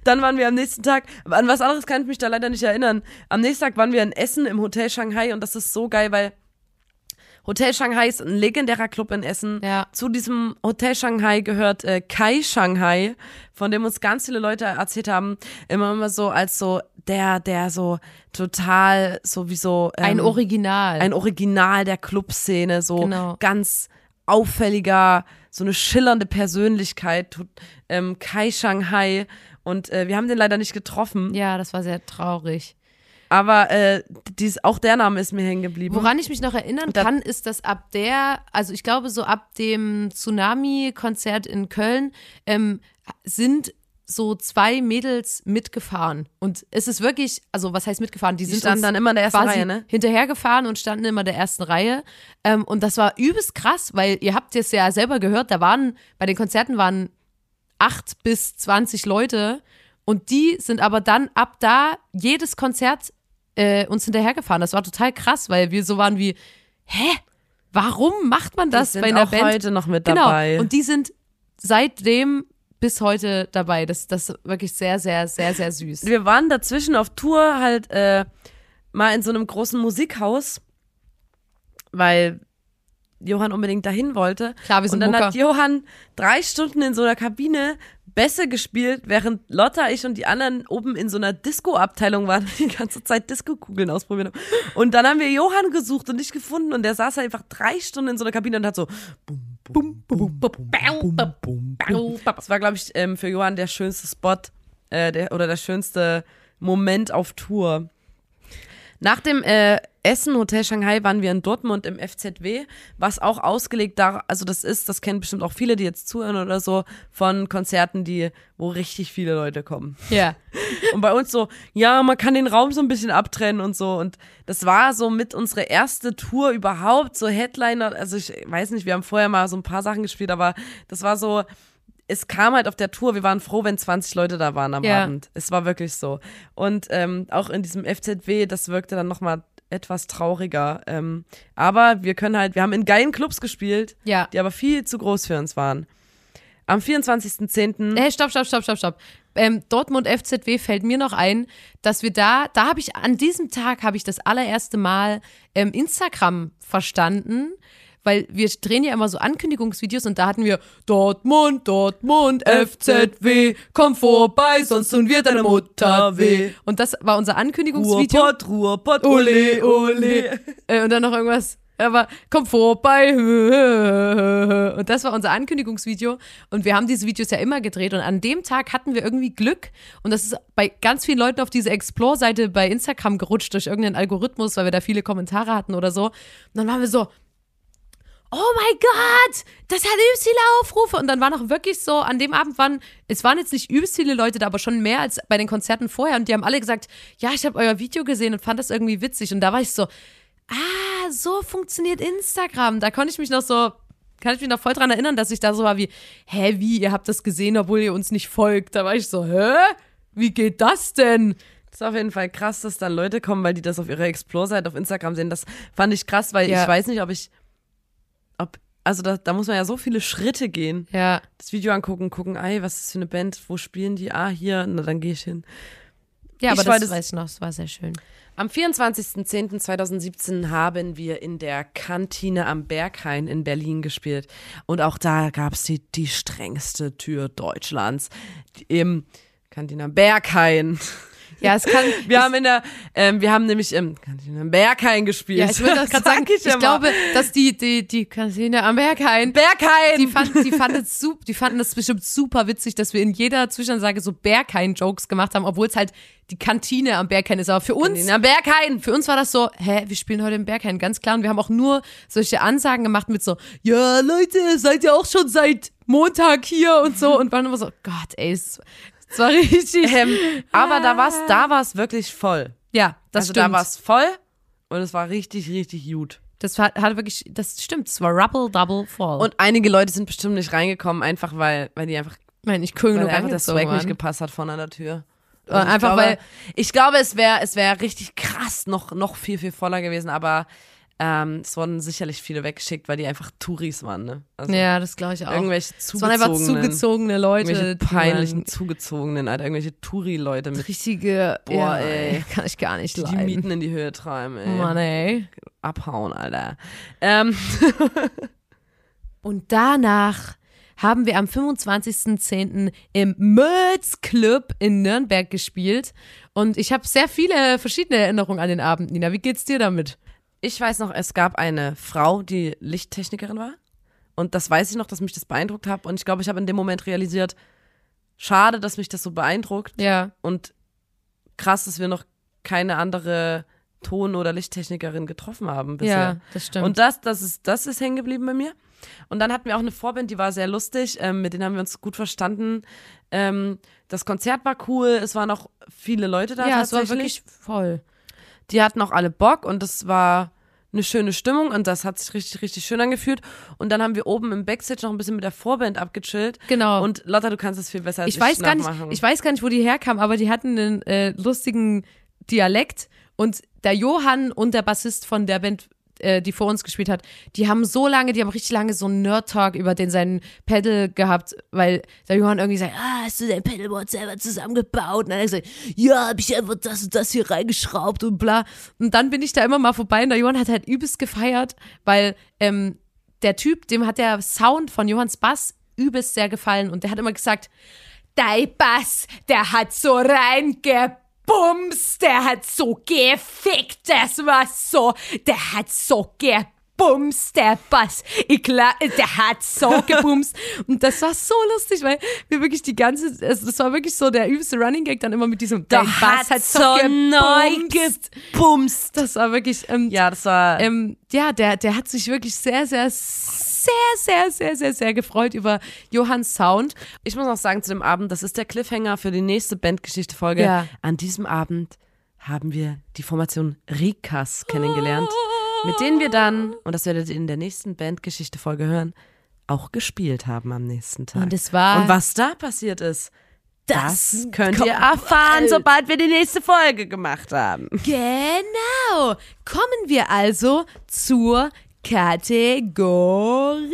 Dann waren wir am nächsten Tag, an was anderes kann ich mich da leider nicht erinnern. Am nächsten Tag waren wir in Essen im Hotel Shanghai und das ist so geil, weil Hotel Shanghai ist ein legendärer Club in Essen. Ja. Zu diesem Hotel Shanghai gehört äh, Kai Shanghai, von dem uns ganz viele Leute erzählt haben, immer immer so als so der, der so total sowieso ähm, ein Original. ein Original der Clubszene, so Genau. ganz auffälliger, so eine schillernde Persönlichkeit, ähm, Kai Shanghai. Und äh, wir haben den leider nicht getroffen, ja, das war sehr traurig. Aber äh, dies, auch der Name ist mir hängen geblieben. Woran ich mich noch erinnern kann, ist, dass ab der, also ich glaube, so ab dem Tsunami-Konzert in Köln ähm, sind so zwei Mädels mitgefahren. Und es ist wirklich, also was heißt mitgefahren? Die, Die sind standen dann immer in der ersten Reihe, ne? hinterhergefahren und standen immer in der ersten Reihe. Ähm, und das war übelst krass, weil ihr habt es ja selber gehört, da waren, bei den Konzerten waren acht bis 20 Leute und die sind aber dann ab da jedes Konzert äh, uns hinterhergefahren. Das war total krass, weil wir so waren wie, hä? Warum macht man das die sind bei einer auch Band? heute noch mit genau. dabei. Und die sind seitdem bis heute dabei. Das, das ist wirklich sehr, sehr, sehr, sehr süß. wir waren dazwischen auf Tour halt äh, mal in so einem großen Musikhaus, weil Johann unbedingt dahin wollte. Klar, wir sind Und dann Mucker. hat Johann drei Stunden in so einer Kabine Bässe gespielt, während Lotta, ich und die anderen oben in so einer Disco-Abteilung waren und die ganze Zeit Disco-Kugeln ausprobiert haben. Und dann haben wir Johann gesucht und nicht gefunden und der saß halt einfach drei Stunden in so einer Kabine und hat so bum, bum, bum, bum, bum, bum, bum. Das war, glaube ich, ähm, für Johann der schönste Spot äh, der, oder der schönste Moment auf Tour. Nach dem äh, Essen Hotel Shanghai waren wir in Dortmund im FZW, was auch ausgelegt da, also das ist, das kennen bestimmt auch viele, die jetzt zuhören oder so, von Konzerten, die, wo richtig viele Leute kommen. Ja. Und bei uns so, ja, man kann den Raum so ein bisschen abtrennen und so. Und das war so mit unsere erste Tour überhaupt, so Headliner. Also ich weiß nicht, wir haben vorher mal so ein paar Sachen gespielt, aber das war so, es kam halt auf der Tour, wir waren froh, wenn 20 Leute da waren am Ja. Abend. Es war wirklich so. Und ähm, auch in diesem FZW, das wirkte dann nochmal etwas trauriger. Ähm, aber wir können halt, wir haben in geilen Clubs gespielt, Ja. die aber viel zu groß für uns waren. Am 24.10. Hey, stopp, stopp, stopp, stopp, stopp. Ähm, Dortmund FZW fällt mir noch ein, dass wir da, da habe ich, an diesem Tag habe ich das allererste Mal ähm, Instagram verstanden, weil wir drehen ja immer so Ankündigungsvideos und da hatten wir Dortmund, Dortmund, FZW, komm vorbei, sonst tun wir deine Mutter weh. Und das war unser Ankündigungsvideo. Ruhrpott, Ruhrpott, Ole, ole. Äh, und dann noch irgendwas. Aber komm vorbei. Und das war unser Ankündigungsvideo. Und wir haben diese Videos ja immer gedreht. Und an dem Tag hatten wir irgendwie Glück. Und das ist bei ganz vielen Leuten auf diese Explore-Seite bei Instagram gerutscht durch irgendeinen Algorithmus, weil wir da viele Kommentare hatten oder so. Und dann waren wir so, oh mein Gott, das hat übelst viele Aufrufe. Und dann waren auch wirklich so, an dem Abend waren, es waren jetzt nicht übelst viele Leute da, aber schon mehr als bei den Konzerten vorher. Und die haben alle gesagt, ja, ich habe euer Video gesehen und fand das irgendwie witzig. Und da war ich so, ah, so funktioniert Instagram. Da konnte ich mich noch so, kann ich mich noch voll dran erinnern, dass ich da so war wie, hä, wie, ihr habt das gesehen, obwohl ihr uns nicht folgt. Da war ich so, hä? Wie geht das denn? Das ist auf jeden Fall krass, dass dann Leute kommen, weil die das auf ihrer Explore-Seite auf Instagram sehen. Das fand ich krass, weil Ja. ich weiß nicht, ob ich, ob, also da, da muss man ja so viele Schritte gehen. Ja, Das Video angucken, gucken, ey, was ist das für eine Band, wo spielen die? Ah, hier, na dann gehe ich hin. ja aber Ich war das, das- weiß ich noch, das war sehr schön. Am 24.10.2017 haben wir in der Kantine am Berghain in Berlin gespielt. Und auch da gab es die, die strengste Tür Deutschlands. Im Kantine am Berghain. Ja, es kann, Wir haben in der, ähm, wir haben nämlich im Kantine am Berghain gespielt. Ja, ich würde das gerade Sag sagen. Ich, immer. glaube, dass die, die, die Kantine am Berghain, Berghain! die fanden, die fanden es sup, die fanden das bestimmt super witzig, dass wir in jeder Zwischenansage so Berghain-Jokes gemacht haben, obwohl es halt die Kantine am Berghain ist. Aber für uns, Kantine am Berghain! für uns war das so, hä, wir spielen heute im Berghain, ganz klar. Und wir haben auch nur solche Ansagen gemacht mit so, ja, Leute, seid ihr auch schon seit Montag hier und so. Und waren immer so, Gott, ey, es, es war richtig. Ähm, aber da war's, da war's wirklich voll. ja, das also stimmt. da war's voll und es war richtig, richtig gut. das war, hat wirklich, das stimmt, es war Rubble Double Fall. Und einige Leute sind bestimmt nicht reingekommen, einfach weil, weil die einfach, ich meine, ich kühl weil genug einfach das Swag nicht waren. gepasst hat vorne an der Tür. Äh, einfach ich glaube, weil- ich glaube, es wäre, es wäre richtig krass, noch, noch viel, viel voller gewesen, aber ähm, es wurden sicherlich viele weggeschickt, weil die einfach Touris waren, ne? Also Ja, das glaube ich auch. irgendwelche es waren einfach zugezogenen, zugezogene Leute. irgendwelche die peinlichen zugezogenen, Alter, irgendwelche Touri-Leute mit Richtige, Boah, ja, ey. Kann ich gar nicht die, die leiden. Mieten in die Höhe treiben, ey. Mann, ey. Abhauen, Alter. Ähm, Und danach haben wir am 25.10. im Mötz Club in Nürnberg gespielt. Und ich habe sehr viele verschiedene Erinnerungen an den Abend, Nina. Wie geht's dir damit? Ich weiß noch, es gab eine Frau, die Lichttechnikerin war. Und das weiß ich noch, dass mich das beeindruckt hat. Und ich glaube, ich habe in dem Moment realisiert, schade, dass mich das so beeindruckt. Ja. Und krass, dass wir noch keine andere Ton- oder Lichttechnikerin getroffen haben bisher. Ja, das stimmt. Und das, das ist, das ist hängen geblieben bei mir. Und dann hatten wir auch eine Vorband, die war sehr lustig, ähm, mit denen haben wir uns gut verstanden. Ähm, das Konzert war cool, es waren auch viele Leute da ja, es war wirklich voll. Die hatten auch alle Bock und es war eine schöne Stimmung und das hat sich richtig, richtig schön angefühlt. Und dann haben wir oben im Backstage noch ein bisschen mit der Vorband abgechillt. Genau. Und Lotta, du kannst es viel besser als ich, ich weiß gar nicht, ich weiß gar nicht, wo die herkamen, aber die hatten einen äh, lustigen Dialekt und der Johann und der Bassist von der Band, äh, die vor uns gespielt hat, die haben so lange, die haben richtig lange so einen Nerd-Talk über den seinen Pedal gehabt, weil der Johann irgendwie sagt, ah, hast du dein Pedalboard selber zusammengebaut? Und dann hat er gesagt, ja, hab ich einfach das und das hier reingeschraubt und bla. Und dann bin ich da immer mal vorbei und der Johann hat halt übelst gefeiert, weil ähm, der Typ, dem hat der Sound von Johanns Bass übelst sehr gefallen und der hat immer gesagt, dein Bass, der hat so reingebumst, der hat so gefickt, das war so, der hat so gebumst bums, der Bass. Ich klar, der hat so gebumst. Und das war so lustig, weil wir wirklich die ganze, also das war wirklich so der übelste Running Gag dann immer mit diesem, der Bass hat so, neu gebumst. Das war wirklich, ähm, ja, das war, ähm, ja, der, der hat sich wirklich sehr, sehr, sehr, sehr, sehr, sehr, sehr gefreut über Johanns Sound. Ich muss noch sagen zu dem Abend, das ist der Cliffhanger für die nächste Bandgeschichte-Folge. Ja. An diesem Abend haben wir die Formation Rikas kennengelernt. Oh mit denen wir dann, und das werdet ihr in der nächsten Bandgeschichte-Folge hören, auch gespielt haben am nächsten Tag. Und es war. Und was da passiert ist, das, Das könnt ihr erfahren, bald. sobald wir die nächste Folge gemacht haben. Genau. Kommen wir also zur Kategorie.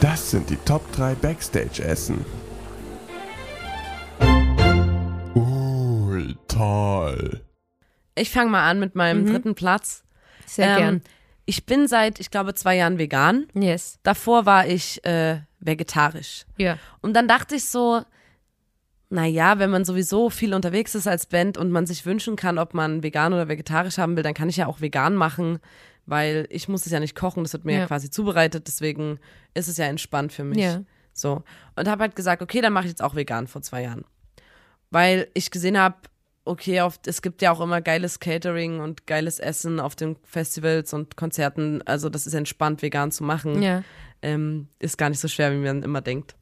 Das sind die Top 3 Backstage-Essen. Toll. Ich fange mal an mit meinem dritten Platz. Sehr Ähm, gern. Ich bin seit, ich glaube, zwei Jahren vegan. Yes. Davor war ich äh, vegetarisch. Ja. Und dann dachte ich so, naja, wenn man sowieso viel unterwegs ist als Band und man sich wünschen kann, ob man vegan oder vegetarisch haben will, dann kann ich ja auch vegan machen, weil ich muss es ja nicht kochen, das wird mir ja, Ja. quasi zubereitet, deswegen ist es ja entspannt für mich. Ja. So. Und habe halt gesagt, okay, dann mache ich jetzt auch vegan vor zwei Jahren. Weil ich gesehen habe, okay, auf, es gibt ja auch immer geiles Catering und geiles Essen auf den Festivals und Konzerten. Also das ist entspannt, vegan zu machen Ja. ähm, ist gar nicht so schwer, wie man immer denkt.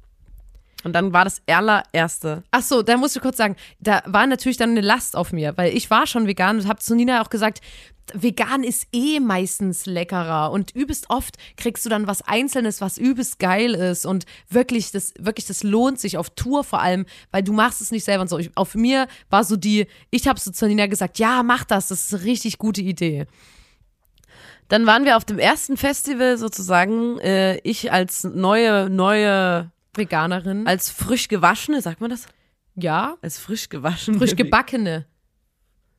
Und dann war das allererste. Ach so, da muss ich kurz sagen, da war natürlich dann eine Last auf mir, weil ich war schon vegan und habe zu Nina auch gesagt, vegan ist eh meistens leckerer und übelst oft kriegst du dann was Einzelnes, was übelst geil ist und wirklich, das, wirklich, das lohnt sich auf Tour vor allem, weil du machst es nicht selber und so. Ich, auf mir war so die, ich habe so zu Nina gesagt, ja, mach das, das ist eine richtig gute Idee. Dann waren wir auf dem ersten Festival sozusagen. Äh, ich als neue, neue, Veganerin. als frisch gewaschene, sagt man das? ja, Als frisch gewaschene. frisch gebackene.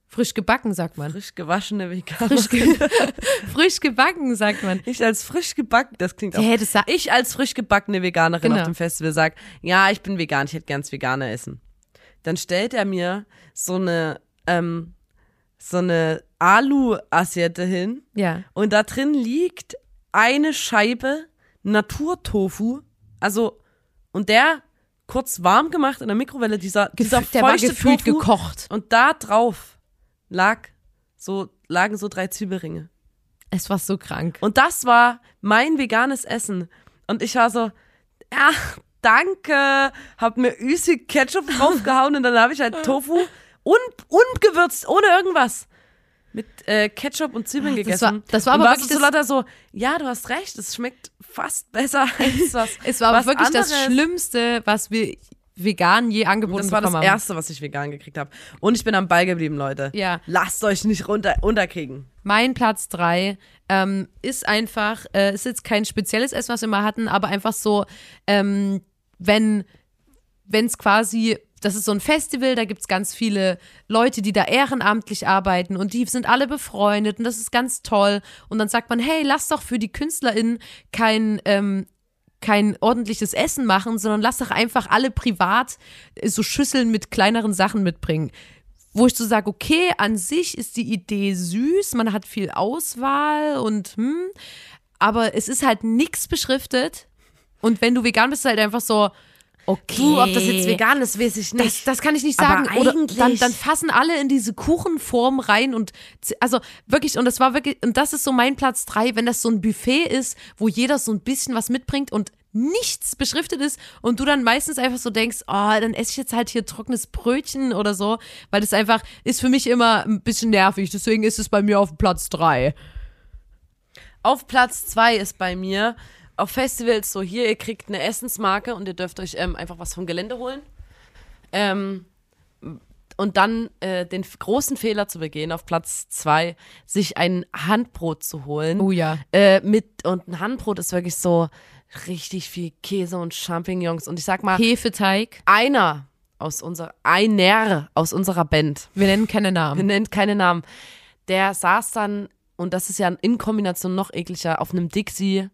Frisch gebacken, sagt man. Frisch gewaschene Veganer. Frisch, ge frisch gebacken, sagt man. ich als frisch gebacken, das klingt auch. Ja, das ich als frisch gebackene Veganerin Genau. auf dem Festival sag, ja, ich bin vegan, ich hätte gern Veganer essen. Dann stellt er mir so eine, ähm, so eine Alu-Assiette hin Ja. und da drin liegt eine Scheibe Naturtofu, also und der kurz warm gemacht in der Mikrowelle, dieser, dieser der war feuchte gefühlt Tofu, gekocht. und da drauf lag so lagen so drei Zwiebelringe. Es war so krank. Und das war mein veganes Essen. Und ich war so, ja, danke. Hab mir Üsi Ketchup draufgehauen und dann habe ich halt Tofu un ungewürzt, ohne irgendwas. Mit äh, Ketchup und Zwiebeln das gegessen. war- das war und aber warst wirklich so das- lauter so, ja, du hast recht, es schmeckt fast besser als was. Es war aber was wirklich das anderes. Schlimmste, was wir vegan je angeboten Das war das haben. Erste, was ich vegan gekriegt habe. Und ich bin am Ball geblieben, Leute. Ja. Lasst euch nicht runter unterkriegen. Mein Platz drei ähm, ist einfach, äh, ist jetzt kein spezielles Essen, was wir mal hatten, aber einfach so, ähm, wenn es quasi, das ist so ein Festival, da gibt's ganz viele Leute, die da ehrenamtlich arbeiten und die sind alle befreundet und das ist ganz toll. Und dann sagt man, hey, lass doch für die KünstlerInnen kein, ähm, kein ordentliches Essen machen, sondern lass doch einfach alle privat äh, so Schüsseln mit kleineren Sachen mitbringen. Wo ich so sage, okay, an sich ist die Idee süß, man hat viel Auswahl und hm, aber es ist halt nichts beschriftet. Und wenn du vegan bist, ist halt einfach so, okay. Du, ob das jetzt vegan ist, weiß ich nicht. Das, das kann ich nicht Aber sagen. Oder eigentlich- dann, dann fassen alle in diese Kuchenform rein und also wirklich, und das war wirklich, und das ist so mein Platz drei, wenn das so ein Buffet ist, wo jeder so ein bisschen was mitbringt und nichts beschriftet ist und du dann meistens einfach so denkst, oh, dann esse ich jetzt halt hier trockenes Brötchen oder so, weil das einfach ist für mich immer ein bisschen nervig. Deswegen ist es bei mir auf Platz drei. Auf Platz zwei ist bei mir auf Festivals so hier, ihr kriegt eine Essensmarke und ihr dürft euch ähm, einfach was vom Gelände holen. Ähm, und dann äh, den großen Fehler zu begehen, auf Platz zwei, sich ein Handbrot zu holen. Oh ja. Äh, mit, und ein Handbrot ist wirklich so richtig viel Käse und Champignons. Und ich sag mal, Hefeteig. einer aus unserer, einer aus unserer Band, Wir nennen keine wir Namen. nennen keine Namen, der saß dann, und das ist ja in Kombination noch ekliger, auf einem Dixie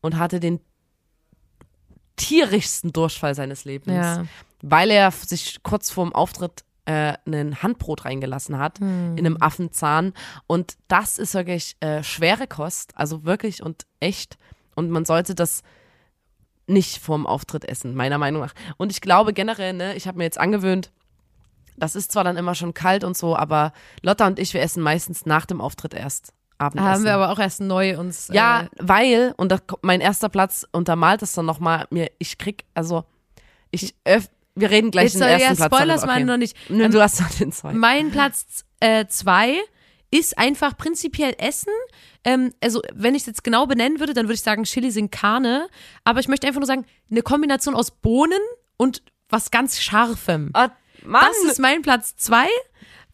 und hatte den tierischsten Durchfall seines Lebens, Ja. weil er sich kurz vorm Auftritt äh, ein Handbrot reingelassen hat Hm. in einem Affenzahn und das ist wirklich äh, schwere Kost, also wirklich und echt und man sollte das nicht vorm Auftritt essen, meiner Meinung nach. Und ich glaube generell, ne, ich habe mir jetzt angewöhnt, das ist zwar dann immer schon kalt und so, aber Lotta und ich, wir essen meistens nach dem Auftritt erst Abendessen. Haben wir aber auch erst neu uns. ja, Äh, weil, und das, mein erster Platz untermalt es dann nochmal, mir, ich krieg, also, ich, öff, wir reden gleich jetzt den ja ersten Platz. Spoilers okay. noch nicht. Nö, Ähm, du hast noch den zweiten. Mein Platz äh, zwei ist einfach prinzipiell Essen. Ähm, also, wenn ich es jetzt genau benennen würde, dann würde ich sagen Chili sin Carne. Aber ich möchte einfach nur sagen, eine Kombination aus Bohnen und was ganz Scharfem. Ah, Mann, Das ist mein Platz zwei.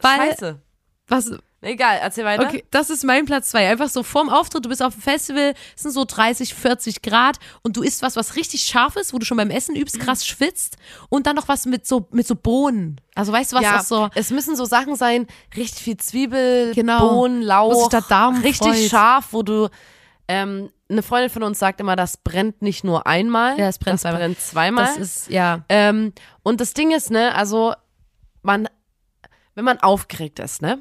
Weil, scheiße. was, Egal, erzähl weiter. Okay, das ist mein Platz zwei. Einfach so vorm Auftritt, du bist auf dem Festival, es sind so 30, 40 Grad und du isst was, was richtig scharf ist, wo du schon beim Essen übst, krass schwitzt und dann noch was mit so, mit so Bohnen. Also weißt du was, ja, das so, es müssen so Sachen sein, richtig viel Zwiebel, Genau. Bohnen, Lauch, richtig freut. scharf, wo du, ähm, eine Freundin von uns sagt immer, das brennt nicht nur einmal, Ja, es brennt das zweimal. brennt zweimal. das ist, ja. Ähm, und das Ding ist, ne, also man, wenn man aufgeregt ist, ne?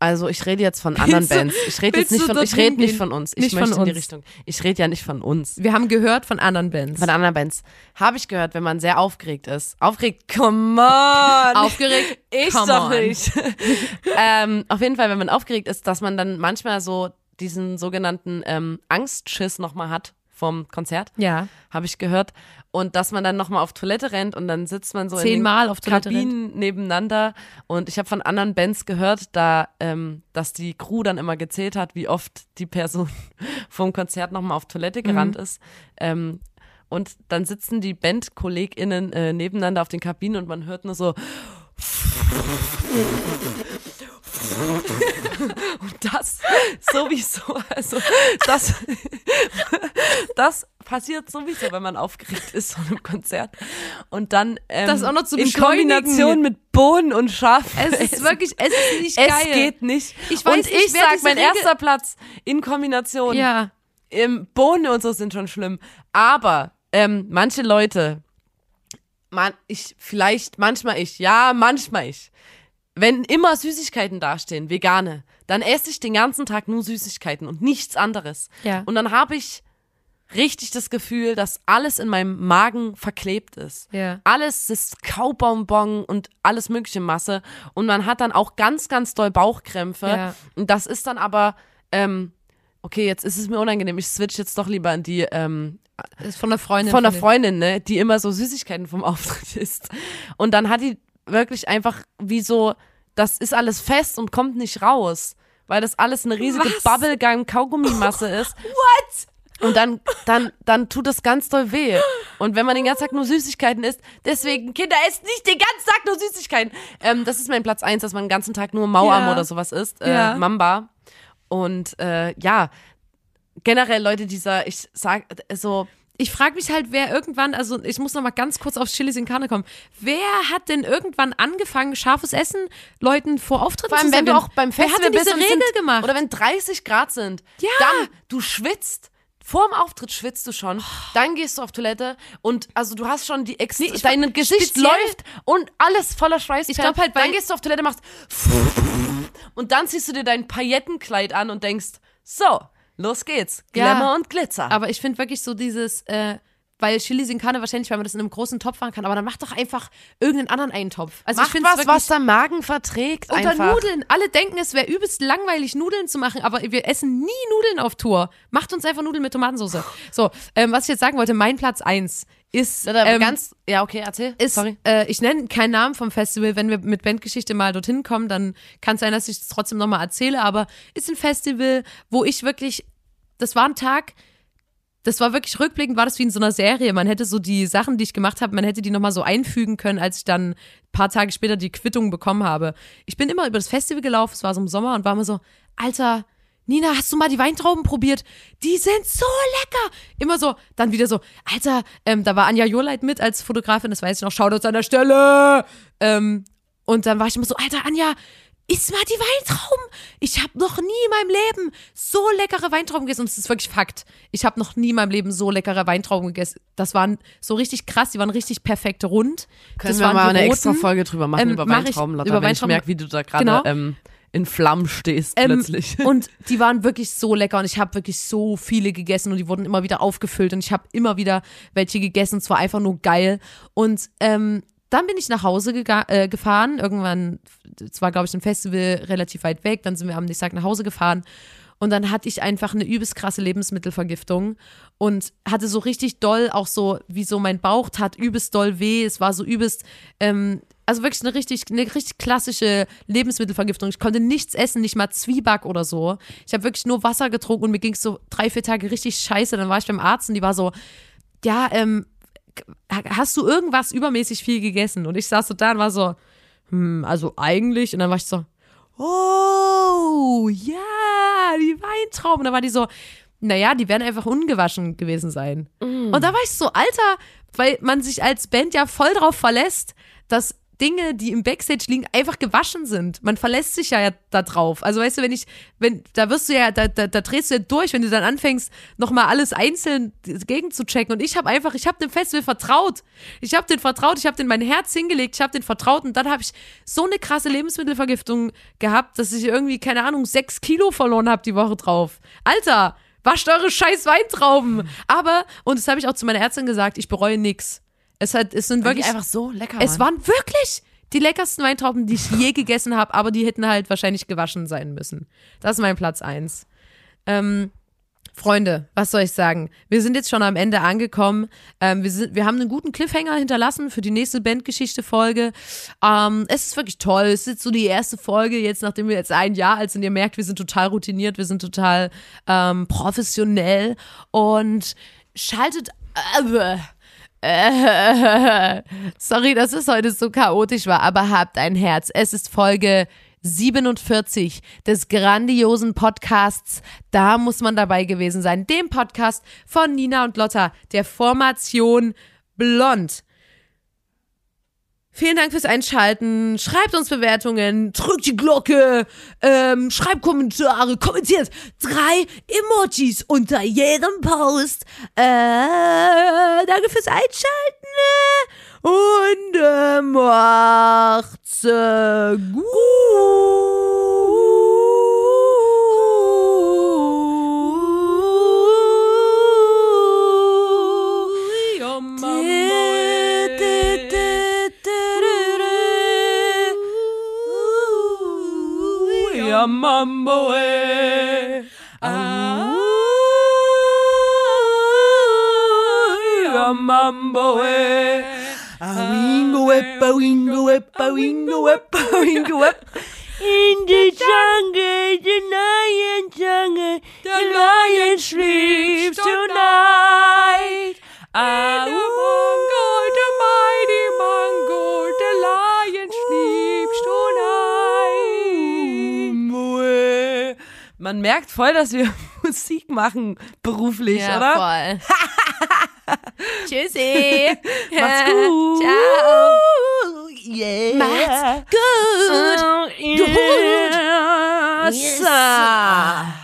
Also ich rede jetzt von anderen Willst Bands. Ich rede jetzt nicht von, ich rede nicht von uns. Ich Nicht möchte in die. Richtung. Ich rede ja nicht von uns. Wir haben gehört von anderen Bands. Von anderen Bands. Habe ich gehört, wenn man sehr aufgeregt ist. Aufgeregt, come on. Aufgeregt? Ich Come doch on. nicht. ähm, auf jeden Fall, wenn man aufgeregt ist, dass man dann manchmal so diesen sogenannten ähm, Angstschiss nochmal hat vom Konzert, Ja. habe ich gehört. Und dass man dann nochmal auf Toilette rennt und dann sitzt man so Zehnmal auf Toilette Kabinen nebeneinander. Und ich habe von anderen Bands gehört, da, ähm, dass die Crew dann immer gezählt hat, wie oft die Person vom Konzert nochmal auf Toilette gerannt Mhm. ist. Ähm, und dann sitzen die BandkollegInnen äh, nebeneinander auf den Kabinen und man hört nur so. Und das sowieso, also das, das passiert sowieso, wenn man aufgeregt ist von einem Konzert. Und dann ähm, Das auch noch zu in. Kombination mit Bohnen und Schaf. Es ist wirklich, es ist nicht es geil. geht nicht. Ich weiß und ich wer sag, mein Regel- erster Platz in Kombination. Ja. Ähm, Bohnen und so sind schon schlimm. Aber ähm, manche Leute, man, ich, vielleicht, manchmal ich, ja, manchmal ich. Wenn immer Süßigkeiten dastehen, vegane, dann esse ich den ganzen Tag nur Süßigkeiten und nichts anderes. Ja. Und dann habe ich richtig das Gefühl, dass alles in meinem Magen verklebt ist. Ja. Alles ist Kaubonbon und alles mögliche Masse. Und man hat dann auch ganz, ganz doll Bauchkrämpfe. Ja. Und das ist dann aber, ähm, okay, jetzt ist es mir unangenehm. Ich switch jetzt doch lieber an die ähm, Ist von der Freundin. von der Freundin, ne, die immer so Süßigkeiten vom Auftritt isst. Und dann hat die wirklich einfach wie so, das ist alles fest und kommt nicht raus, weil das alles eine riesige? Bubblegum-Kaugummimasse ist. What? Und dann, dann, dann tut das ganz doll weh. Und wenn man den ganzen Tag nur Süßigkeiten isst, deswegen, Kinder, esst nicht den ganzen Tag nur Süßigkeiten. Ähm, das ist mein Platz eins, dass man den ganzen Tag nur Mauarm Ja. oder sowas isst. Äh, Ja. Mamba. Und äh, ja, generell Leute dieser, ich sag, so, Ich frage mich halt, wer irgendwann, also ich muss noch mal ganz kurz auf Chilis in Carne kommen. Wer hat denn irgendwann angefangen, scharfes Essen Leuten vor Auftritten Vor allem, zu wenn du auch beim Wer Festival hat denn diese Regel sind, gemacht? Oder wenn 30 Grad sind. Ja. Dann, du schwitzt. Vor dem Auftritt schwitzt du schon. Dann gehst du auf Toilette und also du hast schon die Ex Nee, dein Gesicht läuft und alles voller Schweiß. Ich glaub halt, dann gehst du auf Toilette, machst und dann ziehst du dir dein Paillettenkleid an und denkst, so, los geht's. Ja. Glamour und Glitzer. Aber ich finde wirklich so dieses, äh, weil Chili sin Carne wahrscheinlich, weil man das in einem großen Topf machen kann, aber dann mach doch einfach irgendeinen anderen Eintopf. Also ich Mach finde was, was der Magen verträgt Unter einfach. Nudeln. Alle denken, es wäre übelst langweilig, Nudeln zu machen, aber wir essen nie Nudeln auf Tour. Macht uns einfach Nudeln mit Tomatensauce. So, ähm, was ich jetzt sagen wollte, mein Platz eins ist. Oder ähm, ganz, ja, okay, erzähl. ist, Sorry. Äh, ich nenne keinen Namen vom Festival. Wenn wir mit Bandgeschichte mal dorthin kommen, dann kann es sein, dass ich es trotzdem nochmal erzähle. Aber ist ein Festival, wo ich wirklich, das war ein Tag, das war wirklich rückblickend, war das wie in so einer Serie. Man hätte so die Sachen, die ich gemacht habe, man hätte die nochmal so einfügen können, als ich dann ein paar Tage später die Quittung bekommen habe. Ich bin immer über das Festival gelaufen, es war so im Sommer und war immer so, Alter, Nina, hast du mal die Weintrauben probiert? Die sind so lecker. Immer so, dann wieder so, Alter, ähm, da war Anja Joleit mit als Fotografin, das weiß ich noch, Shoutouts an der Stelle. Ähm, und dann war ich immer so, Alter, Anja, iss mal die Weintrauben. Ich habe noch nie in meinem Leben so leckere Weintrauben gegessen. Und es ist wirklich Fakt. Ich habe noch nie in meinem Leben so leckere Weintrauben gegessen. Das waren so richtig krass, die waren richtig perfekt rund. Können das wir mal eine roten. extra Folge drüber machen Ähm, über mach ich Weintrauben, Lotta, über wenn ich Weintrauben. merke, wie du da gerade Genau. ähm, in Flammen stehst Ähm, plötzlich. Und die waren wirklich so lecker und ich habe wirklich so viele gegessen und die wurden immer wieder aufgefüllt und ich habe immer wieder welche gegessen. Es war einfach nur geil. Und ähm, dann bin ich nach Hause äh, gefahren. Irgendwann, es war, glaube ich, ein Festival relativ weit weg. Dann sind wir am nächsten Tag nach Hause gefahren. Und dann hatte ich einfach eine übelst krasse Lebensmittelvergiftung und hatte so richtig doll auch so, wie so mein Bauch tat übelst doll weh. Es war so übelst, ähm, also wirklich eine richtig, eine richtig klassische Lebensmittelvergiftung. Ich konnte nichts essen, nicht mal Zwieback oder so. Ich habe wirklich nur Wasser getrunken und mir ging es so drei, vier Tage richtig scheiße. Dann war ich beim Arzt und die war so, ja, ähm, hast du irgendwas übermäßig viel gegessen? Und ich saß so da und war so, hm, also eigentlich. Und dann war ich so, oh, ja, die Weintrauben. Und dann war die so, naja, die werden einfach ungewaschen gewesen sein. Und da war ich so, Alter, weil man sich als Band ja voll drauf verlässt, dass Dinge, die im Backstage liegen, einfach gewaschen sind. Man verlässt sich ja, ja da drauf. Also weißt du, wenn ich, wenn, da wirst du ja, da, da, da drehst du ja durch, wenn du dann anfängst, nochmal alles einzeln gegen zu checken. Und ich habe einfach, ich habe dem Festival vertraut. Ich habe den vertraut, ich habe den mein Herz hingelegt, ich habe den vertraut und dann habe ich so eine krasse Lebensmittelvergiftung gehabt, dass ich irgendwie, keine Ahnung, sechs Kilo verloren habe die Woche drauf. Alter, wascht eure scheiß Weintrauben. Aber, und das habe ich auch zu meiner Ärztin gesagt, ich bereue nix. Es, hat, es sind wirklich einfach so lecker es waren. wirklich die leckersten Weintrauben, die ich je gegessen habe, aber die hätten halt wahrscheinlich gewaschen sein müssen. Das ist mein Platz eins. Ähm, Freunde, was soll ich sagen? Wir sind jetzt schon am Ende angekommen. Ähm, wir, sind, wir haben einen guten Cliffhanger hinterlassen für die nächste Bandgeschichte-Folge. Ähm, es ist wirklich toll. Es ist jetzt so die erste Folge, jetzt nachdem wir jetzt ein Jahr alt sind. Ihr merkt, wir sind total routiniert, wir sind total ähm, professionell und schaltet. Äh, sorry, dass es heute so chaotisch war, aber habt ein Herz. Es ist Folge 47 des grandiosen Podcasts. Da muss man dabei gewesen sein. Dem Podcast von Nina und Lotta, der Formation Blond. Vielen Dank fürs Einschalten. Schreibt uns Bewertungen, drückt die Glocke, ähm, schreibt Kommentare, kommentiert drei Emojis unter jedem Post. Äh, danke fürs Einschalten und äh, macht's äh, gut. Ja, Mambo, eh. Ja, Mambo, eh. A wingo whip, a wingo whip, a wingo whip, a wingo whip. In the jungle, the lion jungle, the lion sleeps tonight. A Man merkt voll, dass wir Musik machen, beruflich, oder? voll. Tschüssi. Macht's gut. Ciao. Yeah. Macht's gut. Gut. Yes. Yes.